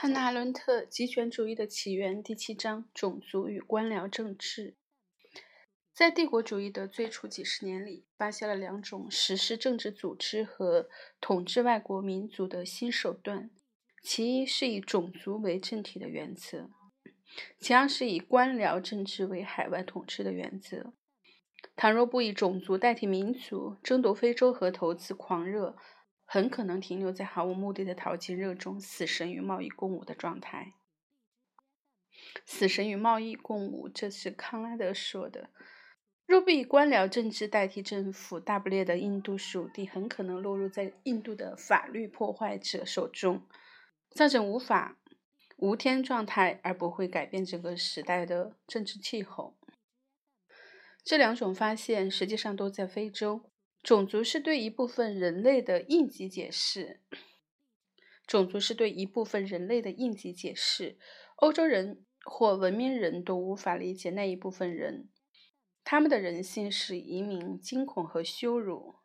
汉娜·伦特《极权主义的起源》第七章：种族与官僚政治。在帝国主义的最初几十年里，发现了两种实施政治组织和统治外国民族的新手段。其一是以种族为政体的原则，其二是以官僚政治为海外统治的原则。倘若不以种族代替民族，争夺非洲和投资狂热。很可能停留在毫无目的的淘金热中，死神与贸易共舞的状态。死神与贸易共舞，这是康拉德说的。若不以官僚政治代替政府，大不列的印度属地很可能落入在印度的法律破坏者手中，造成无法无天状态，而不会改变整个时代的政治气候。这两种发现实际上都在非洲。种族是对一部分人类的应急解释。种族是对一部分人类的应急解释。欧洲人或文明人都无法理解那一部分人，他们的人性使移民惊恐和羞辱，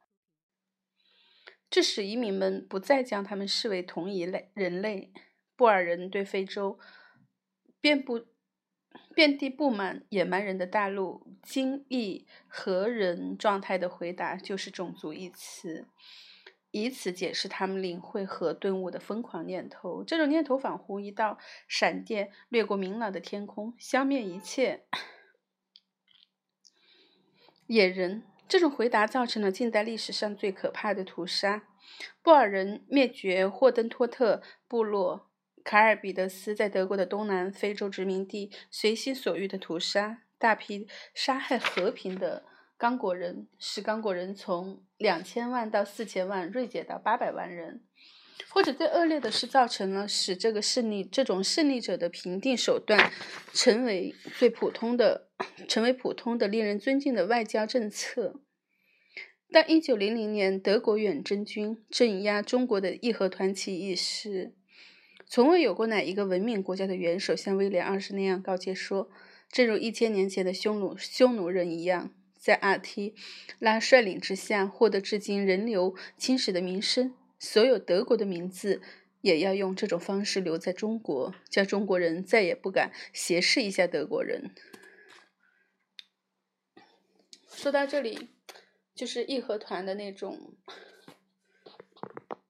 这使移民们不再将他们视为同一类人类。布尔人对非洲遍布。遍地布满野蛮人的大陆，惊异何人状态的回答就是“种族”一词，以此解释他们领会和顿悟的疯狂念头。这种念头仿佛一道闪电掠过明朗的天空，消灭一切野人。这种回答造成了近代历史上最可怕的屠杀。布尔人灭绝霍登托特部落。卡尔彼得斯在德国的东南非洲殖民地随心所欲的屠杀，大批杀害和平的刚果人，使刚果人从两千万到四千万锐减到八百万人，或者最恶劣的是，造成了使这个胜利这种胜利者的评定手段成为最普通的，成为普通的令人尊敬的外交政策。但一九零零年德国远征军镇压中国的义和团起义时，从未有过哪一个文明国家的元首像威廉二世那样告诫说：“正如一千年前的匈奴匈奴人一样，在阿提拉率领之下获得至今人流青史的名声，所有德国的名字也要用这种方式留在中国，叫中国人再也不敢斜视一下德国人。”说到这里，就是义和团的那种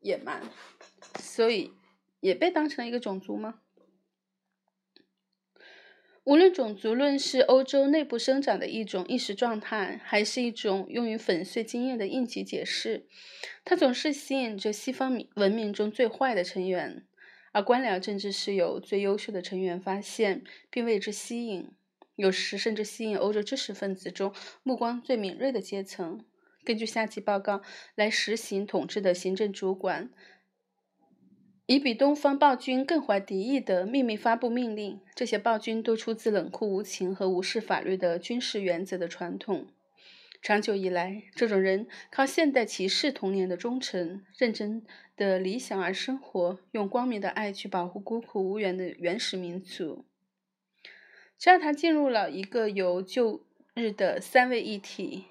野蛮，所以。也被当成了一个种族吗？无论种族论是欧洲内部生长的一种意识状态，还是一种用于粉碎经验的应急解释，它总是吸引着西方文明中最坏的成员，而官僚政治是由最优秀的成员发现并为之吸引，有时甚至吸引欧洲知识分子中目光最敏锐的阶层。根据下级报告来实行统治的行政主管。以比东方暴君更怀敌意的秘密发布命令，这些暴君都出自冷酷无情和无视法律的军事原则的传统。长久以来，这种人靠现代骑士童年的忠诚、认真的理想而生活，用光明的爱去保护孤苦无援的原始民族。这让他进入了一个由旧日的三位一体。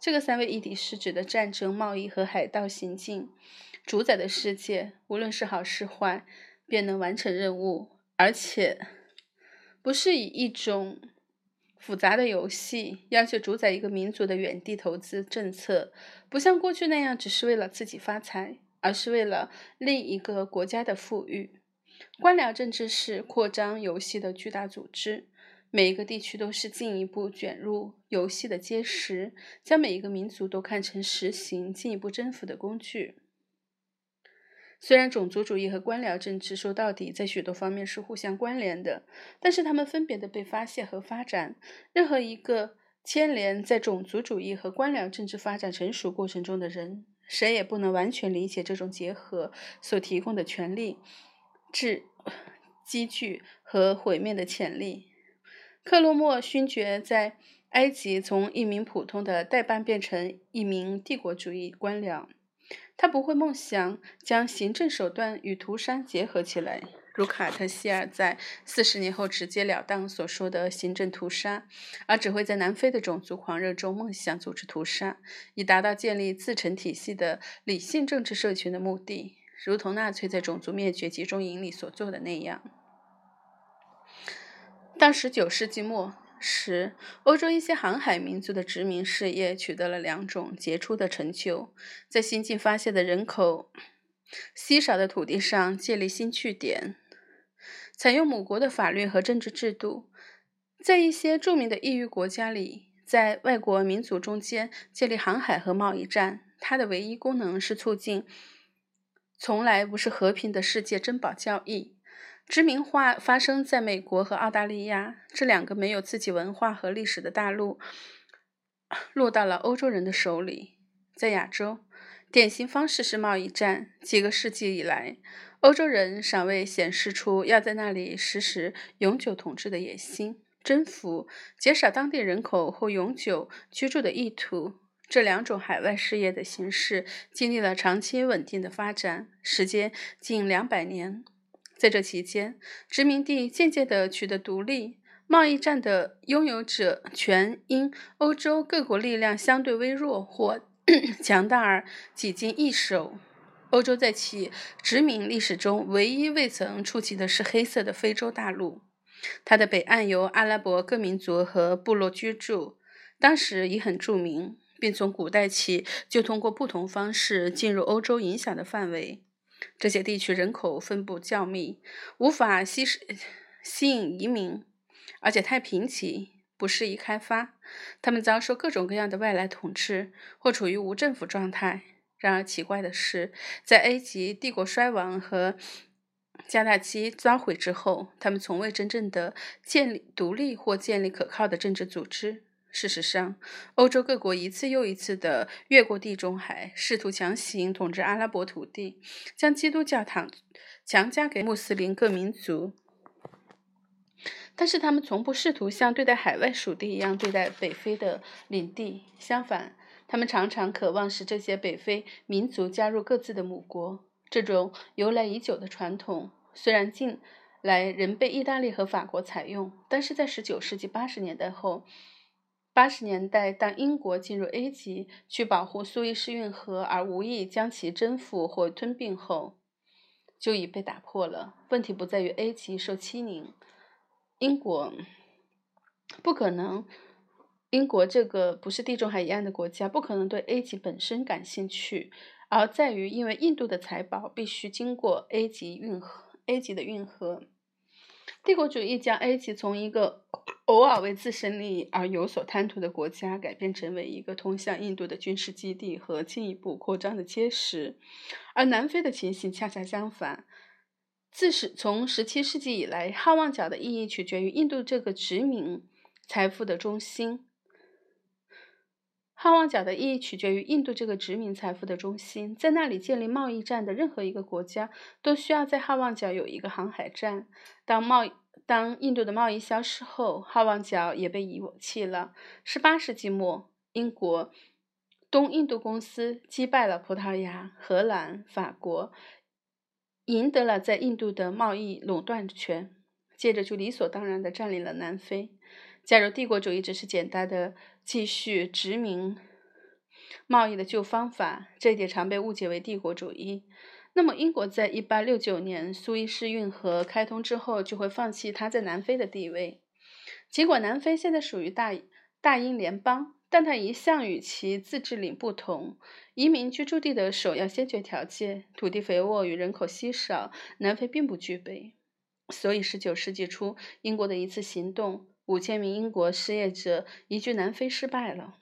这个三位一体是指的战争、贸易和海盗行径主宰的世界，无论是好是坏，便能完成任务，而且不是以一种复杂的游戏要求主宰一个民族的远地投资政策，不像过去那样只是为了自己发财，而是为了另一个国家的富裕。官僚政治是扩张游戏的巨大组织。每一个地区都是进一步卷入游戏的阶石，将每一个民族都看成实行进一步征服的工具。虽然种族主义和官僚政治说到底在许多方面是互相关联的，但是他们分别的被发现和发展。任何一个牵连在种族主义和官僚政治发展成熟过程中的人，谁也不能完全理解这种结合所提供的权利、智、积聚和毁灭的潜力。克洛莫勋爵在埃及从一名普通的代办变成一名帝国主义官僚。他不会梦想将行政手段与屠杀结合起来，如卡特希尔在四十年后直截了当所说的行政屠杀，而只会在南非的种族狂热中梦想组织屠杀，以达到建立自成体系的理性政治社群的目的。如同纳粹在种族灭绝集中营里所做的那样。到十九世纪末时，欧洲一些航海民族的殖民事业取得了两种杰出的成就：在新近发现的人口稀少的土地上建立新据点，采用母国的法律和政治制度；在一些著名的异域国家里。在外国民族中间建立航海和贸易战，它的唯一功能是促进从来不是和平的世界珍宝交易。殖民化发生在美国和澳大利亚这两个没有自己文化和历史的大陆，落到了欧洲人的手里。在亚洲，典型方式是贸易战。几个世纪以来，欧洲人尚未显示出要在那里实施永久统治的野心。征服、减少当地人口或永久居住的意图，这两种海外事业的形式经历了长期稳定的发展，时间近两百年。在这期间，殖民地渐渐地取得独立，贸易战的拥有者权因欧洲各国力量相对微弱或 强大而几经易手。欧洲在其殖民历史中唯一未曾触及的是黑色的非洲大陆。它的北岸由阿拉伯各民族和部落居住，当时已很著名，并从古代起就通过不同方式进入欧洲影响的范围。这些地区人口分布较密，无法吸吸引移民，而且太贫瘠，不适宜开发。他们遭受各种各样的外来统治，或处于无政府状态。然而奇怪的是，在埃及帝国衰亡和加大基遭毁之后，他们从未真正的建立独立或建立可靠的政治组织。事实上，欧洲各国一次又一次地越过地中海，试图强行统治阿拉伯土地，将基督教堂强加给穆斯林各民族。但是，他们从不试图像对待海外属地一样对待北非的领地。相反，他们常常渴望使这些北非民族加入各自的母国。这种由来已久的传统，虽然近来仍被意大利和法国采用，但是在19世纪80年代后，80年代当英国进入 A 级去保护苏伊士运河而无意将其征服或吞并后，就已被打破了。问题不在于 A 级受欺凌，英国不可能，英国这个不是地中海沿岸的国家，不可能对 A 级本身感兴趣。而在于，因为印度的财宝必须经过 A 级运河，A 级的运河，帝国主义将 A 级从一个偶尔为自身利益而有所贪图的国家，改变成为一个通向印度的军事基地和进一步扩张的结石。而南非的情形恰恰相反，自始从十七世纪以来，好望角的意义取决于印度这个殖民财富的中心。好望角的意义取决于印度这个殖民财富的中心，在那里建立贸易站的任何一个国家都需要在好望角有一个航海站。当贸易当印度的贸易消失后，好望角也被遗弃了。18世纪末，英国东印度公司击败了葡萄牙、荷兰、法国，赢得了在印度的贸易垄断权，接着就理所当然地占领了南非。假如帝国主义只是简单的继续殖民贸易的旧方法，这一点常被误解为帝国主义。那么，英国在1869年苏伊士运河开通之后，就会放弃它在南非的地位。尽管南非现在属于大大英联邦，但它一向与其自治领不同。移民居住地的首要先决条件——土地肥沃与人口稀少，南非并不具备。所以，19世纪初，英国的一次行动。五千名英国失业者移居南非失败了。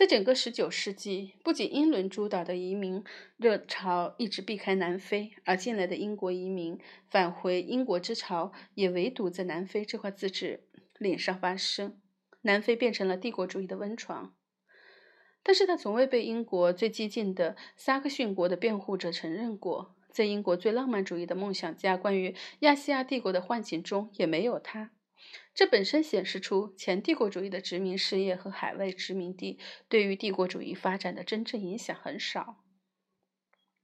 在整个十九世纪，不仅英伦主导的移民热潮一直避开南非，而进来的英国移民返回英国之潮也唯独在南非这块自治领上发生。南非变成了帝国主义的温床，但是它从未被英国最激进的萨克逊国的辩护者承认过。在英国最浪漫主义的梦想家关于亚细亚帝国的幻境中，也没有他。这本身显示出前帝国主义的殖民事业和海外殖民地对于帝国主义发展的真正影响很少、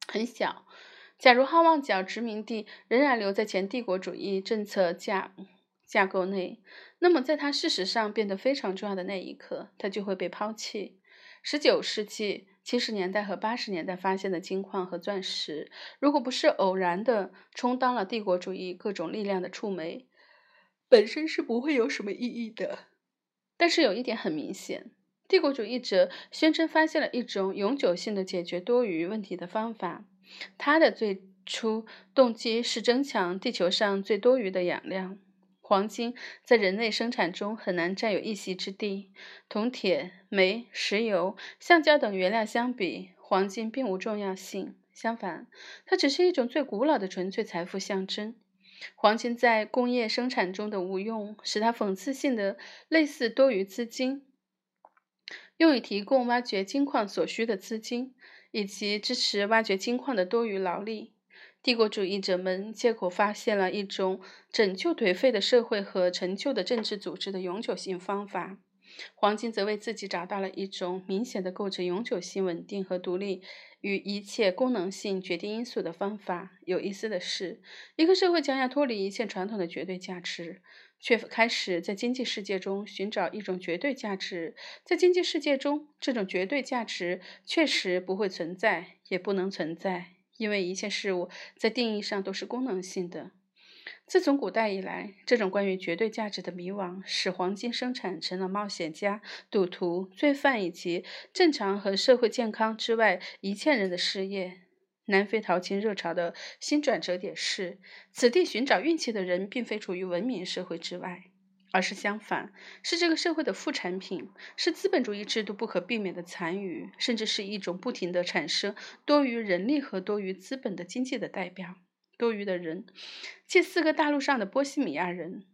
很小。假如好望角殖民地仍然留在前帝国主义政策架架构内，那么在它事实上变得非常重要的那一刻，它就会被抛弃。十九世纪七十年代和八十年代发现的金矿和钻石，如果不是偶然的充当了帝国主义各种力量的触媒，本身是不会有什么意义的。但是有一点很明显，帝国主义者宣称发现了一种永久性的解决多余问题的方法。他的最初动机是增强地球上最多余的养料。黄金在人类生产中很难占有一席之地。铜、铁、煤、石油、橡胶等原料相比，黄金并无重要性。相反，它只是一种最古老的纯粹财富象征。黄金在工业生产中的无用，使它讽刺性的类似多余资金，用以提供挖掘金矿所需的资金，以及支持挖掘金矿的多余劳力。帝国主义者们借口发现了一种拯救颓废的社会和陈旧的政治组织的永久性方法，黄金则为自己找到了一种明显的构成永久性稳定和独立与一切功能性决定因素的方法。有意思的是，一个社会将要脱离一切传统的绝对价值，却开始在经济世界中寻找一种绝对价值。在经济世界中，这种绝对价值确实不会存在，也不能存在。因为一切事物在定义上都是功能性的。自从古代以来，这种关于绝对价值的迷惘，使黄金生产成了冒险家、赌徒、罪犯以及正常和社会健康之外一切人的事业。南非淘金热潮的新转折点是，此地寻找运气的人并非处于文明社会之外。而是相反，是这个社会的副产品，是资本主义制度不可避免的残余，甚至是一种不停的产生多余人力和多余资本的经济的代表。多余的人，这四个大陆上的波西米亚人，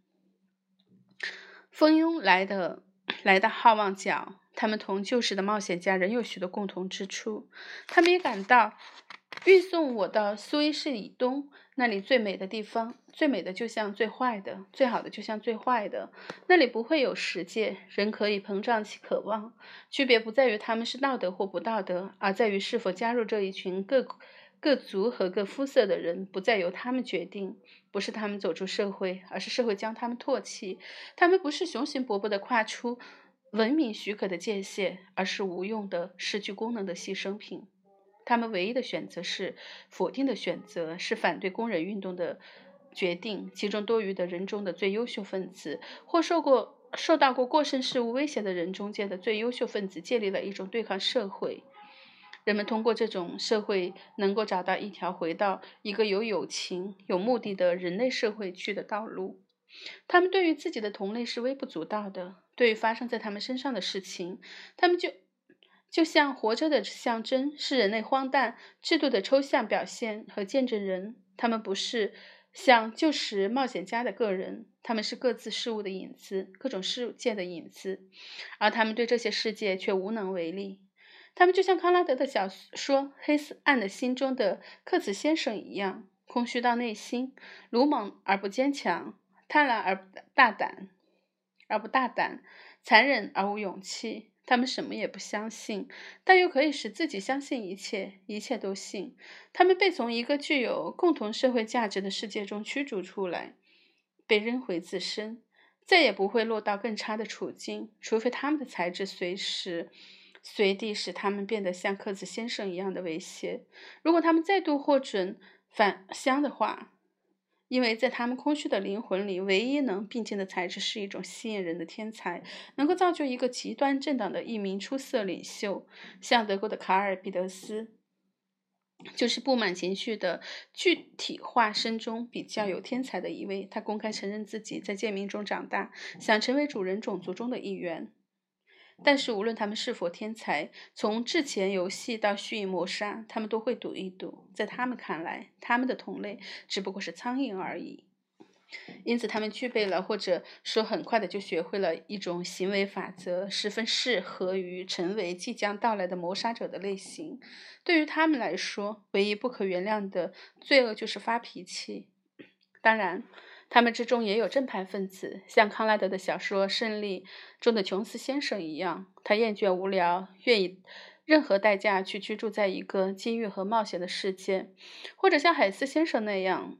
蜂拥来的来到好望角，他们同旧时的冒险家仍有许多共同之处。他们也感到，运送我到苏伊士以东。那里最美的地方，最美的就像最坏的，最好的就像最坏的。那里不会有实界，人可以膨胀其渴望。区别不在于他们是道德或不道德，而在于是否加入这一群各各族和各肤色的人，不再由他们决定。不是他们走出社会，而是社会将他们唾弃。他们不是雄心勃勃地跨出文明许可的界限，而是无用的、失去功能的牺牲品。他们唯一的选择是否定的选择，是反对工人运动的决定。其中多余的人中的最优秀分子，或受过受到过过剩事物威胁的人中间的最优秀分子，建立了一种对抗社会。人们通过这种社会，能够找到一条回到一个有友情、有目的的人类社会去的道路。他们对于自己的同类是微不足道的，对于发生在他们身上的事情，他们就。就像活着的象征是人类荒诞制度的抽象表现和见证人，他们不是像旧时冒险家的个人，他们是各自事物的影子，各种世界的影子，而他们对这些世界却无能为力。他们就像康拉德的小说《黑暗的心》中的克茨先生一样，空虚到内心，鲁莽而不坚强，贪婪而大胆而不大胆，残忍而无勇气。他们什么也不相信，但又可以使自己相信一切，一切都信。他们被从一个具有共同社会价值的世界中驱逐出来，被扔回自身，再也不会落到更差的处境，除非他们的才智随时随地使他们变得像克子先生一样的威胁。如果他们再度获准返乡的话。因为在他们空虚的灵魂里，唯一能并进的材质是一种吸引人的天才，能够造就一个极端政党的一名出色领袖，像德国的卡尔·彼得斯，就是不满情绪的具体化身中比较有天才的一位。他公开承认自己在贱民中长大，想成为主人种族中的一员。但是，无论他们是否天才，从制钱游戏到蓄意谋杀，他们都会赌一赌。在他们看来，他们的同类只不过是苍蝇而已。因此，他们具备了，或者说很快的就学会了一种行为法则，十分适合于成为即将到来的谋杀者的类型。对于他们来说，唯一不可原谅的罪恶就是发脾气。当然。他们之中也有正派分子，像康拉德的小说《胜利》中的琼斯先生一样，他厌倦无聊，愿意任何代价去居住在一个机遇和冒险的世界；或者像海斯先生那样，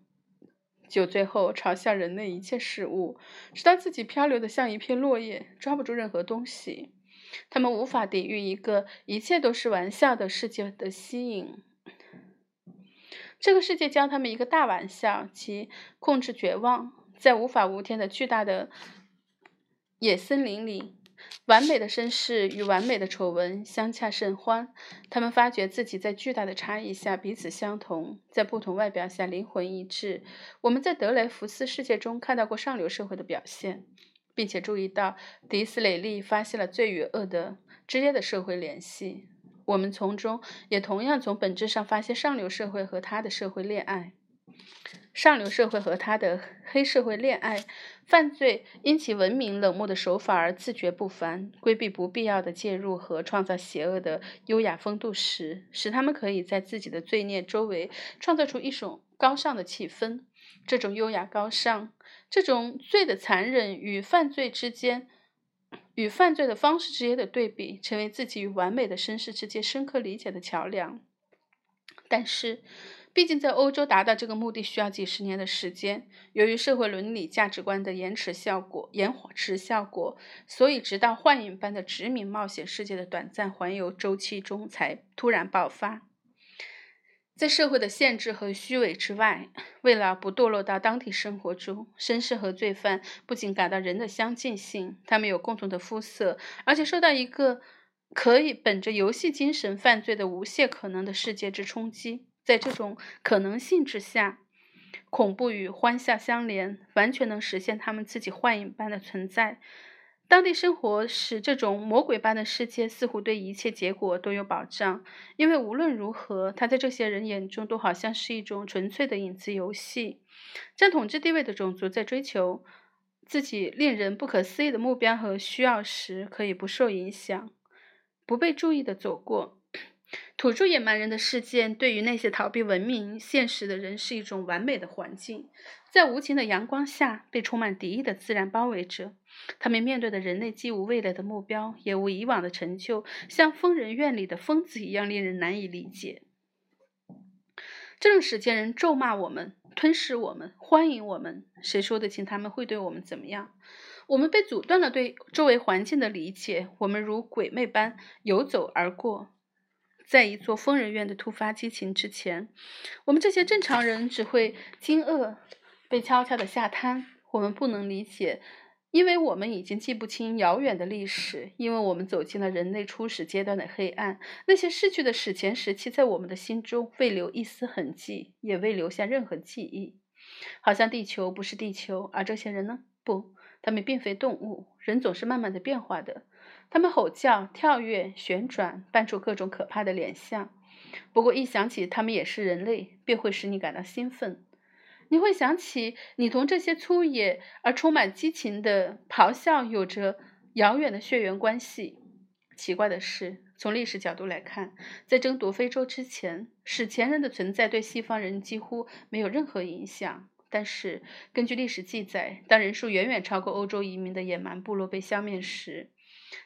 酒醉后嘲笑人类一切事物，直到自己漂流的像一片落叶，抓不住任何东西。他们无法抵御一个一切都是玩笑的世界的吸引。这个世界教他们一个大玩笑，即控制绝望。在无法无天的巨大的野森林里，完美的绅士与完美的丑闻相洽甚欢。他们发觉自己在巨大的差异下彼此相同，在不同外表下灵魂一致。我们在德雷福斯世界中看到过上流社会的表现，并且注意到迪斯雷利发现了罪与恶的直接的社会联系。我们从中也同样从本质上发现上流社会和他的社会恋爱。上流社会和他的黑社会恋爱，犯罪因其文明冷漠的手法而自觉不凡，规避不必要的介入和创造邪恶的优雅风度时，使他们可以在自己的罪孽周围创造出一种高尚的气氛。这种优雅高尚，这种罪的残忍与犯罪之间，与犯罪的方式之间的对比，成为自己与完美的绅士之间深刻理解的桥梁。但是。毕竟，在欧洲达到这个目的需要几十年的时间。由于社会伦理价值观的延迟效果，延迟效果，所以直到幻影般的殖民冒险世界的短暂环游周期中才突然爆发。在社会的限制和虚伪之外，为了不堕落到当地生活中，绅士和罪犯不仅感到人的相近性，他们有共同的肤色，而且受到一个可以本着游戏精神犯罪的无限可能的世界之冲击。在这种可能性之下，恐怖与欢笑相连，完全能实现他们自己幻影般的存在。当地生活使这种魔鬼般的世界似乎对一切结果都有保障，因为无论如何，它在这些人眼中都好像是一种纯粹的影子游戏。占统治地位的种族在追求自己令人不可思议的目标和需要时，可以不受影响，不被注意的走过。土著野蛮人的事件，对于那些逃避文明现实的人是一种完美的环境。在无情的阳光下，被充满敌意的自然包围着，他们面对的人类既无未来的目标，也无以往的成就，像疯人院里的疯子一样，令人难以理解。这种时间人咒骂我们，吞噬我们，欢迎我们。谁说得清他们会对我们怎么样？我们被阻断了对周围环境的理解，我们如鬼魅般游走而过。在一座疯人院的突发激情之前，我们这些正常人只会惊愕，被悄悄地下瘫。我们不能理解，因为我们已经记不清遥远的历史，因为我们走进了人类初始阶段的黑暗。那些逝去的史前时期，在我们的心中未留一丝痕迹，也未留下任何记忆。好像地球不是地球，而这些人呢？不，他们并非动物。人总是慢慢的变化的。他们吼叫、跳跃、旋转，扮出各种可怕的脸相。不过一想起他们也是人类，便会使你感到兴奋。你会想起你同这些粗野而充满激情的咆哮有着遥远的血缘关系。奇怪的是，从历史角度来看，在争夺非洲之前，史前人的存在对西方人几乎没有任何影响。但是，根据历史记载，当人数远远超过欧洲移民的野蛮部落被消灭时，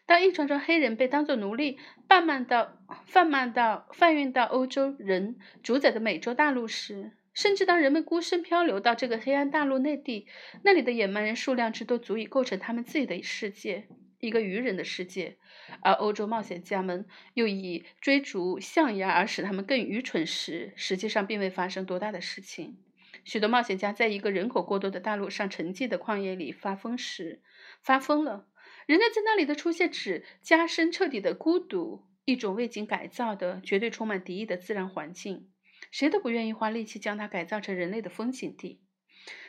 当一船船黑人被当作奴隶贩卖到贩卖到贩运到欧洲人主宰的美洲大陆时，甚至当人们孤身漂流到这个黑暗大陆内地，那里的野蛮人数量之多足以构成他们自己的世界，一个愚人的世界，而欧洲冒险家们又以追逐象牙而使他们更愚蠢时，实际上并未发生多大的事情。许多冒险家在一个人口过多的大陆上沉寂的旷野里发疯时，发疯了。人类在那里的出现，只加深彻底的孤独，一种未经改造的、绝对充满敌意的自然环境。谁都不愿意花力气将它改造成人类的风景地。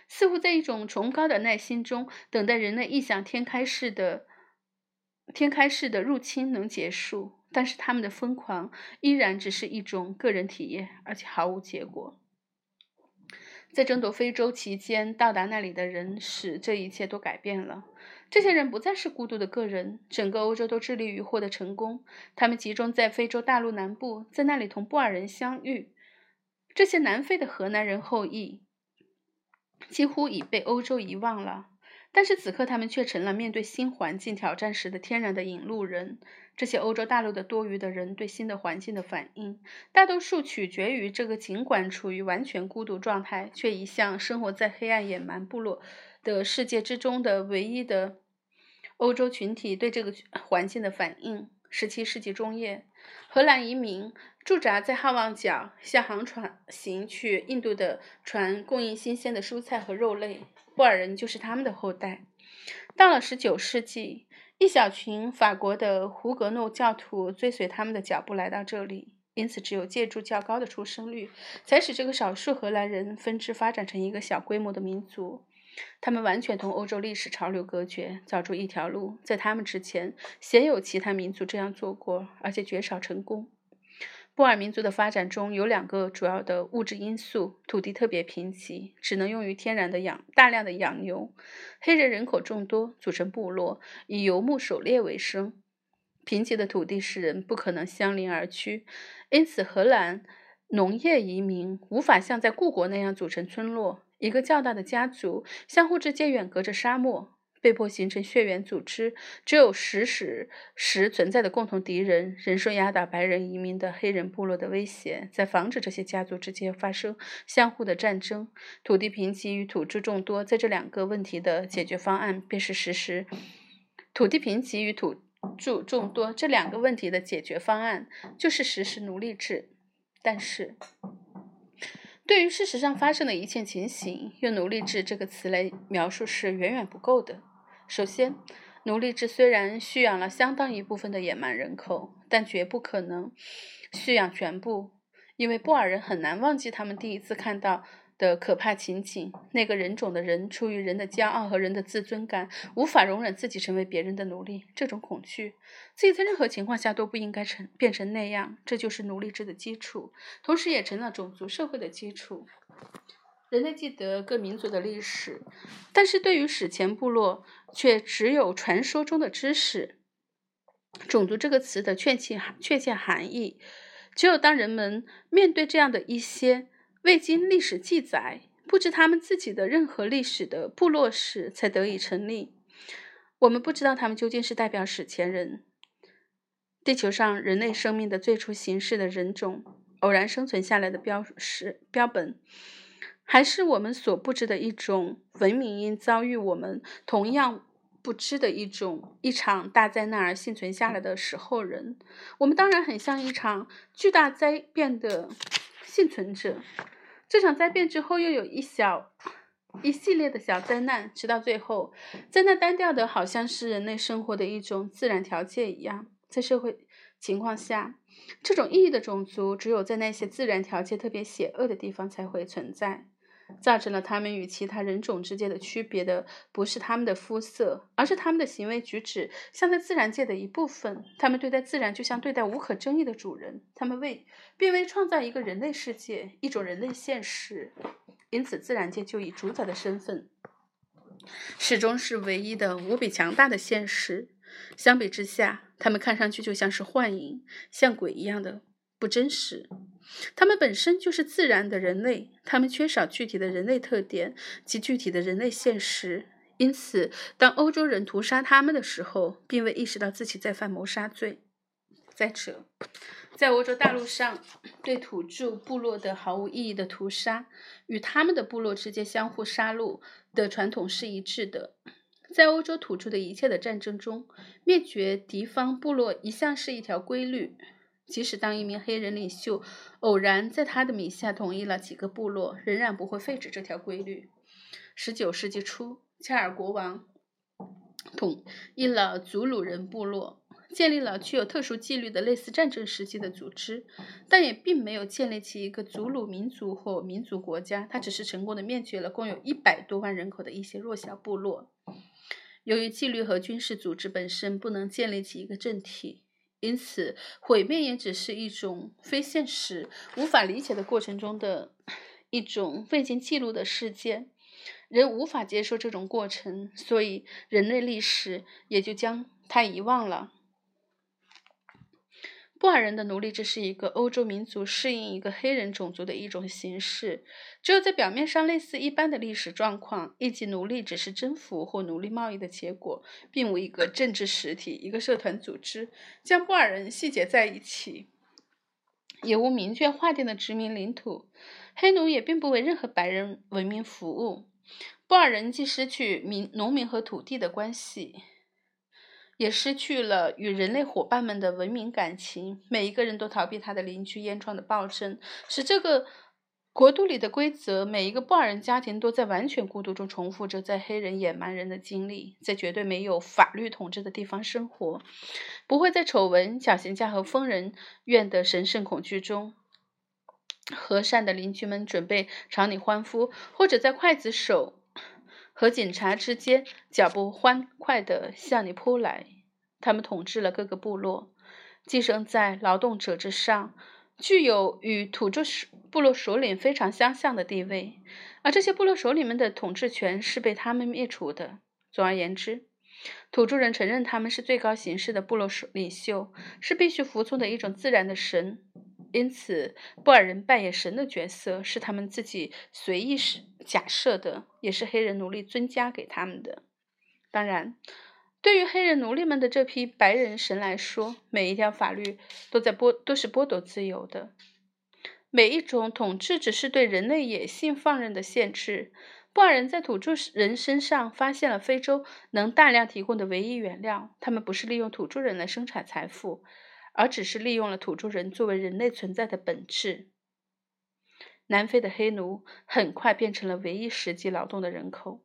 似乎在一种崇高的耐心中，等待人类异想天开式的、天开式的入侵能结束。但是他们的疯狂依然只是一种个人体验，而且毫无结果。在争夺非洲期间，到达那里的人使这一切都改变了。这些人不再是孤独的个人，整个欧洲都致力于获得成功。他们集中在非洲大陆南部，在那里同布尔人相遇。这些南非的荷兰人后裔几乎已被欧洲遗忘了。但是此刻，他们却成了面对新环境挑战时的天然的引路人。这些欧洲大陆的多余的人对新的环境的反应，大多数取决于这个尽管处于完全孤独状态，却一向生活在黑暗野蛮部落的世界之中的唯一的欧洲群体对这个环境的反应。17世纪中叶，荷兰移民驻扎在好望角，向航船行去印度的船供应新鲜的蔬菜和肉类。布尔人就是他们的后代。到了19世纪，一小群法国的胡格诺教徒追随他们的脚步来到这里，因此只有借助较高的出生率，才使这个少数荷兰人分支发展成一个小规模的民族。他们完全同欧洲历史潮流隔绝，走出一条路。在他们之前，鲜有其他民族这样做过，而且绝少成功。布尔民族的发展中有两个主要的物质因素：土地特别贫瘠，只能用于天然的养大量的养牛；黑人人口众多，组成部落，以游牧狩猎为生。贫瘠的土地使人不可能相邻而居，因此荷兰农业移民无法像在故国那样组成村落。一个较大的家族相互之间远隔着沙漠，被迫形成血缘组织。只有实时时存在的共同敌人，人数压倒白人移民的黑人部落的威胁，在防止这些家族之间发生相互的战争。土地贫瘠与土著众多，在这两个问题的解决方案便是实施土地贫瘠与土著众多这两个问题的解决方案就是实施奴隶制。但是。对于事实上发生的一切情形，用“奴隶制”这个词来描述是远远不够的。首先，奴隶制虽然蓄养了相当一部分的野蛮人口，但绝不可能蓄养全部，因为布尔人很难忘记他们第一次看到。的可怕情景，那个人种的人出于人的骄傲和人的自尊感，无法容忍自己成为别人的奴隶。这种恐惧，自己在任何情况下都不应该成变成那样。这就是奴隶制的基础，同时也成了种族社会的基础。人类记得各民族的历史，但是对于史前部落，却只有传说中的知识。种族这个词的确切确切含义，只有当人们面对这样的一些。未经历史记载、不知他们自己的任何历史的部落史才得以成立。我们不知道他们究竟是代表史前人、地球上人类生命的最初形式的人种偶然生存下来的标识标本，还是我们所不知的一种文明因遭遇我们同样不知的一种一场大灾难而幸存下来的时候人。我们当然很像一场巨大灾变的。幸存者，这场灾变之后又有一小一系列的小灾难，直到最后，在那单调的好像是人类生活的一种自然条件一样，在社会情况下，这种意义的种族只有在那些自然条件特别险恶的地方才会存在。造成了他们与其他人种之间的区别的，不是他们的肤色，而是他们的行为举止像在自然界的一部分。他们对待自然就像对待无可争议的主人。他们为并未创造一个人类世界，一种人类现实。因此，自然界就以主宰的身份，始终是唯一的、无比强大的现实。相比之下，他们看上去就像是幻影，像鬼一样的不真实。他们本身就是自然的人类，他们缺少具体的人类特点及具体的人类现实，因此，当欧洲人屠杀他们的时候，并未意识到自己在犯谋杀罪。再者，在欧洲大陆上对土著部落的毫无意义的屠杀，与他们的部落之间相互杀戮的传统是一致的。在欧洲土著的一切的战争中，灭绝敌方部落一向是一条规律。即使当一名黑人领袖偶然在他的名下统一了几个部落，仍然不会废止这条规律。十九世纪初，恰尔国王统一了祖鲁人部落，建立了具有特殊纪律的类似战争时期的组织，但也并没有建立起一个祖鲁民族或民族国家。他只是成功的灭绝了共有一百多万人口的一些弱小部落。由于纪律和军事组织本身不能建立起一个政体。因此，毁灭也只是一种非现实、无法理解的过程中的一种未经记录的事件。人无法接受这种过程，所以人类历史也就将它遗忘了。布尔人的奴隶制是一个欧洲民族适应一个黑人种族的一种形式。只有在表面上类似一般的历史状况，以及奴隶只是征服或奴隶贸易的结果，并无一个政治实体、一个社团组织将布尔人细节在一起，也无明确划定的殖民领土。黑奴也并不为任何白人文明服务。布尔人既失去民农民和土地的关系。也失去了与人类伙伴们的文明感情。每一个人都逃避他的邻居烟囱的暴政，使这个国度里的规则，每一个布尔人家庭都在完全孤独中重复着在黑人野蛮人的经历，在绝对没有法律统治的地方生活，不会在丑闻、绞刑架和疯人院的神圣恐惧中。和善的邻居们准备朝你欢呼，或者在刽子手和警察之间脚步欢快地向你扑来。他们统治了各个部落，寄生在劳动者之上，具有与土著部落首领非常相像的地位。而这些部落首领们的统治权是被他们灭除的。总而言之，土著人承认他们是最高形式的部落领袖，是必须服从的一种自然的神。因此，布尔人扮演神的角色是他们自己随意假设的，也是黑人奴隶尊加给他们的。当然，对于黑人奴隶们的这批白人神来说，每一条法律都在剥都是剥夺自由的。每一种统治只是对人类野性放任的限制。布尔人在土著人身上发现了非洲能大量提供的唯一原料，他们不是利用土著人来生产财富。而只是利用了土著人作为人类存在的本质。南非的黑奴很快变成了唯一实际劳动的人口，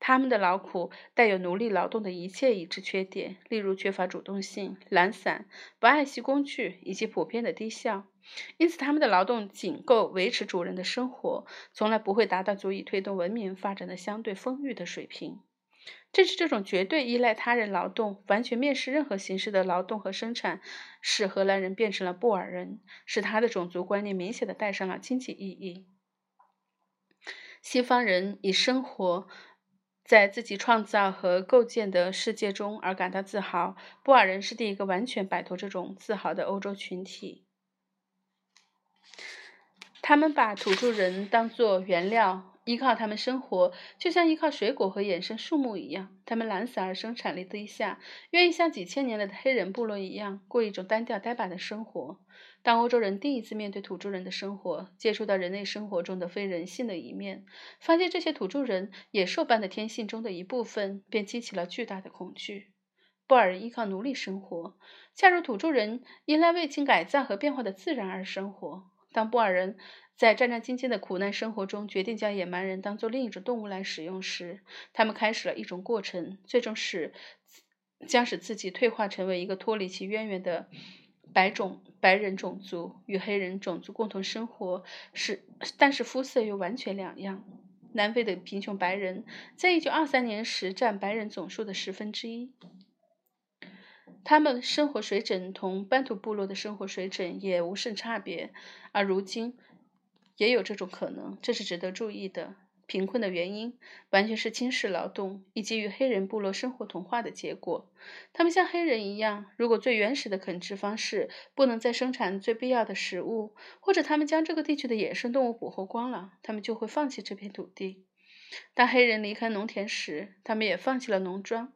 他们的劳苦带有奴隶劳动的一切已知缺点，例如缺乏主动性、懒散、不爱惜工具以及普遍的低效。因此，他们的劳动仅够维持主人的生活，从来不会达到足以推动文明发展的相对丰裕的水平。正是这种绝对依赖他人劳动、完全蔑视任何形式的劳动和生产，使荷兰人变成了布尔人，使他的种族观念明显的带上了经济意义。西方人以生活在自己创造和构建的世界中而感到自豪，布尔人是第一个完全摆脱这种自豪的欧洲群体。他们把土著人当作原料。依靠他们生活，就像依靠水果和野生树木一样。他们懒散而生产力低下，愿意像几千年来的黑人部落一样过一种单调呆板的生活。当欧洲人第一次面对土著人的生活，接触到人类生活中的非人性的一面，发现这些土著人野兽般的天性中的一部分，便激起了巨大的恐惧。布尔人依靠奴隶生活，恰如土著人依赖未经改造和变化的自然而生活。当布尔人在战战兢兢的苦难生活中，决定将野蛮人当作另一种动物来使用时，他们开始了一种过程，最终使将使自己退化成为一个脱离其渊源的白种白人种族，与黑人种族共同生活，是但是肤色又完全两样。南非的贫穷白人在一九二三年时占白人总数的十分之一。他们生活水准同班图部落的生活水准也无甚差别，而如今也有这种可能，这是值得注意的。贫困的原因完全是轻视劳动以及与黑人部落生活同化的结果。他们像黑人一样，如果最原始的垦殖方式不能再生产最必要的食物，或者他们将这个地区的野生动物捕获光了，他们就会放弃这片土地。当黑人离开农田时，他们也放弃了农庄。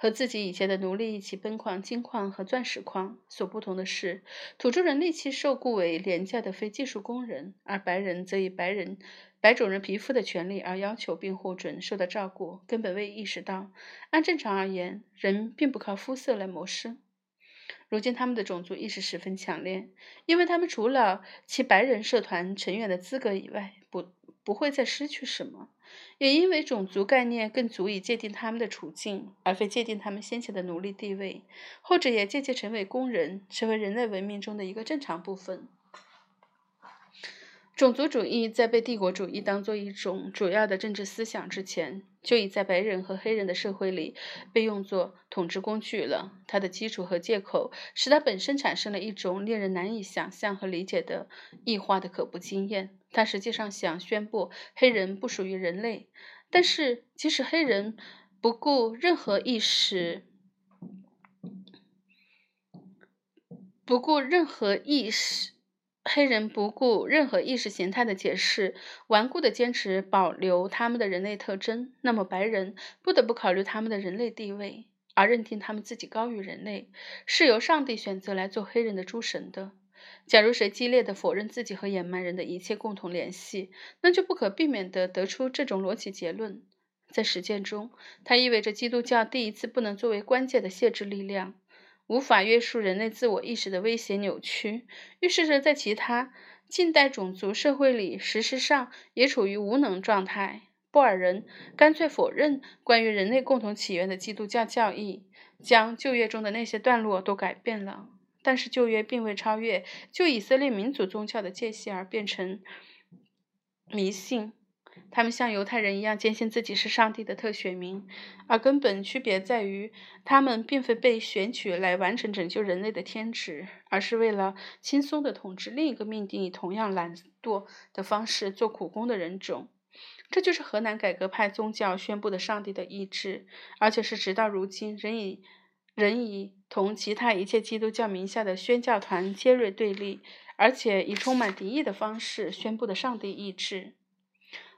和自己以前的奴隶一起奔矿金矿和钻石矿。所不同的是，土著人力气受雇为廉价的非技术工人，而白人则以白人白种人皮肤的权利而要求并获准受到照顾，根本未意识到，按正常而言，人并不靠肤色来谋生。如今，他们的种族意识十分强烈，因为他们除了其白人社团成员的资格以外，不不会再失去什么。也因为种族概念更足以界定他们的处境，而非界定他们先前的奴隶地位，后者也渐渐成为工人，成为人类文明中的一个正常部分。种族主义在被帝国主义当作一种主要的政治思想之前，就已在白人和黑人的社会里被用作统治工具了。它的基础和借口使它本身产生了一种令人难以想象和理解的异化的可怖经验。他实际上想宣布黑人不属于人类，但是即使黑人不顾任何意识，不顾任何意识。黑人不顾任何意识形态的解释，顽固地坚持保留他们的人类特征，那么白人不得不考虑他们的人类地位，而认定他们自己高于人类，是由上帝选择来做黑人的诸神的。假如谁激烈地否认自己和野蛮人的一切共同联系，那就不可避免地得出这种逻辑结论：在实践中，它意味着基督教第一次不能作为关键的限制力量，无法约束人类自我意识的威胁扭曲，预示着在其他近代种族社会里，事实上也处于无能状态。布尔人干脆否认关于人类共同起源的基督教教义，将旧约中的那些段落都改变了。但是旧约并未超越就以色列民族宗教的界限而变成迷信。他们像犹太人一样坚信自己是上帝的特选民，而根本区别在于，他们并非被选取来完成拯救人类的天职，而是为了轻松地统治另一个命定以同样懒惰的方式做苦工的人种。这就是河南改革派宗教宣布的上帝的意志，而且是直到如今仍以仍以同其他一切基督教名下的宣教团尖锐对立，而且以充满敌意的方式宣布的上帝意志。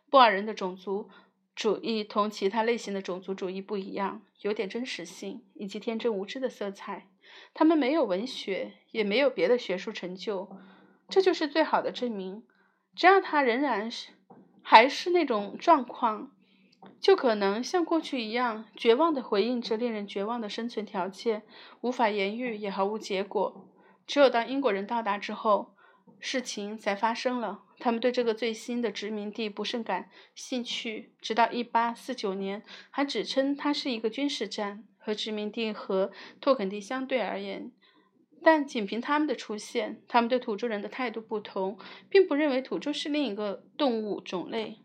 布尔人的种族主义同其他类型的种族主义不一样，有点真实性以及天真无知的色彩。他们没有文学，也没有别的学术成就，这就是最好的证明。只要他仍然是还是那种状况，就可能像过去一样绝望地回应着令人绝望的生存条件，无法言喻，也毫无结果。只有当英国人到达之后。事情才发生了，他们对这个最新的殖民地不甚感兴趣，直到1849年，还只称它是一个军事站。和殖民地和托肯地相对而言，但仅凭他们的出现，他们对土著人的态度不同，并不认为土著是另一个动物种类。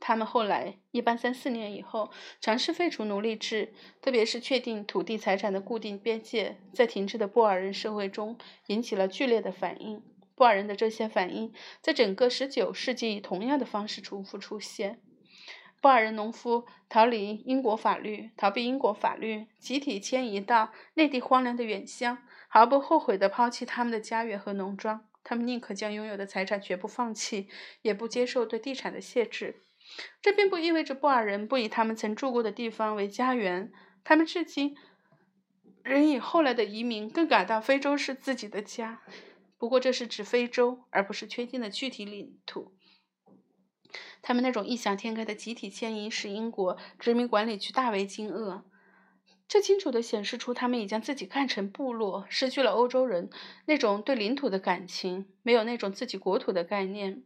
他们后来一八三四年以后尝试废除奴隶制，特别是确定土地财产的固定边界，在停滞的布尔人社会中引起了剧烈的反应。布尔人的这些反应，在整个19世纪以同样的方式重复出现。布尔人农夫逃离英国法律，逃避英国法律，集体迁移到内地荒凉的远乡，毫不后悔地抛弃他们的家园和农庄。他们宁可将拥有的财产全部放弃，也不接受对地产的限制。这并不意味着布尔人不以他们曾住过的地方为家园。他们至今仍以后来的移民更感到非洲是自己的家。不过，这是指非洲，而不是确定的具体领土。他们那种异想天开的集体迁移，使英国殖民管理区大为惊愕。这清楚地显示出，他们已将自己看成部落，失去了欧洲人那种对领土的感情，没有那种自己国土的概念。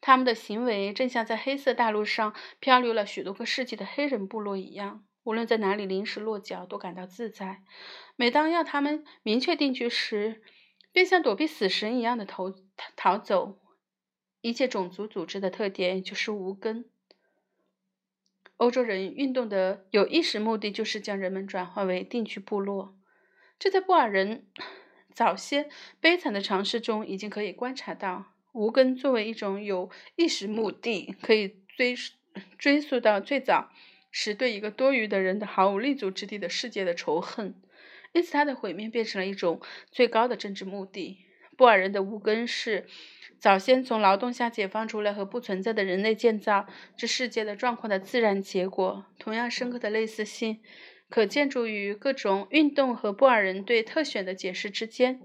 他们的行为正像在黑色大陆上漂流了许多个世纪的黑人部落一样，无论在哪里临时落脚，都感到自在。每当要他们明确定居时，便像躲避死神一样的逃逃走。一切种族组织的特点就是无根。欧洲人运动的有意识目的就是将人们转化为定居部落。这在布尔人早些悲惨的尝试中已经可以观察到。无根作为一种有意识目的，可以追追溯到最早时对一个多余的人的毫无立足之地的世界的仇恨。因此，它的毁灭变成了一种最高的政治目的。布尔人的无根是早先从劳动下解放出来和不存在的人类建造这世界的状况的自然结果。同样深刻的类似性可见诸于各种运动和布尔人对特选的解释之间。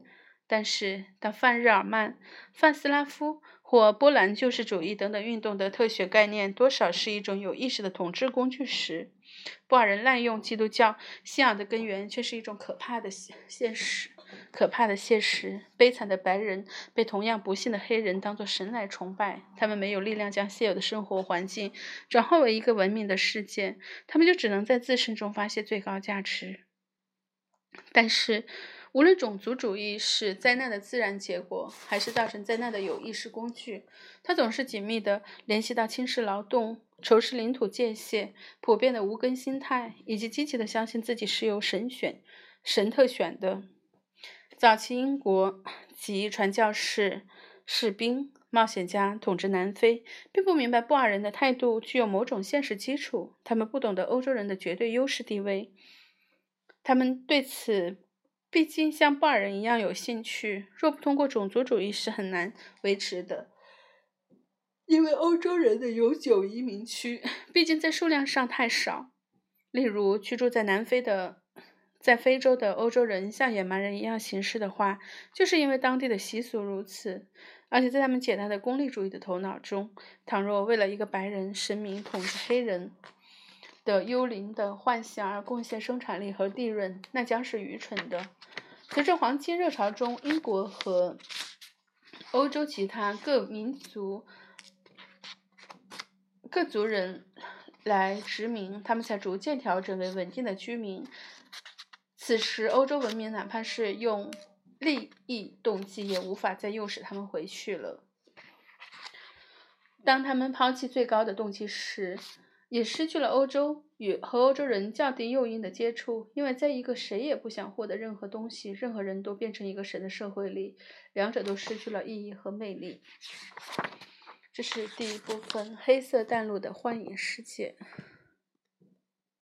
但是，当泛日耳曼、泛斯拉夫或波兰救世主义等等运动的特选概念多少是一种有意识的统治工具时，布尔人滥用基督教信仰的根源却是一种可怕的现实。可怕的现实：悲惨的白人被同样不幸的黑人当作神来崇拜。他们没有力量将现有的生活环境转化为一个文明的世界，他们就只能在自身中发现最高价值。但是，无论种族主义是灾难的自然结果，还是造成灾难的有意识工具，它总是紧密地联系到轻视劳动。仇视领土界限、普遍的无根心态，以及积极的相信自己是由神选、神特选的。早期英国及传教士、士兵、冒险家统治南非，并不明白布尔人的态度具有某种现实基础。他们不懂得欧洲人的绝对优势地位，他们对此毕竟像布尔人一样有兴趣。若不通过种族主义，是很难维持的。因为欧洲人的永久移民区毕竟在数量上太少，例如居住在南非的、在非洲的欧洲人像野蛮人一样行事的话，就是因为当地的习俗如此。而且在他们简单的功利主义的头脑中，倘若为了一个白人神明统治黑人，的幽灵的幻想而贡献生产力和利润，那将是愚蠢的。随着黄金热潮中，英国和欧洲其他各民族、各族人来殖民，他们才逐渐调整为稳定的居民。此时，欧洲文明哪怕是用利益动机，也无法再诱使他们回去了。当他们抛弃最高的动机时，也失去了欧洲与和欧洲人较低诱因的接触，因为在一个谁也不想获得任何东西、任何人都变成一个神的社会里，两者都失去了意义和魅力。这是第一部分黑色淡露的幻影世界。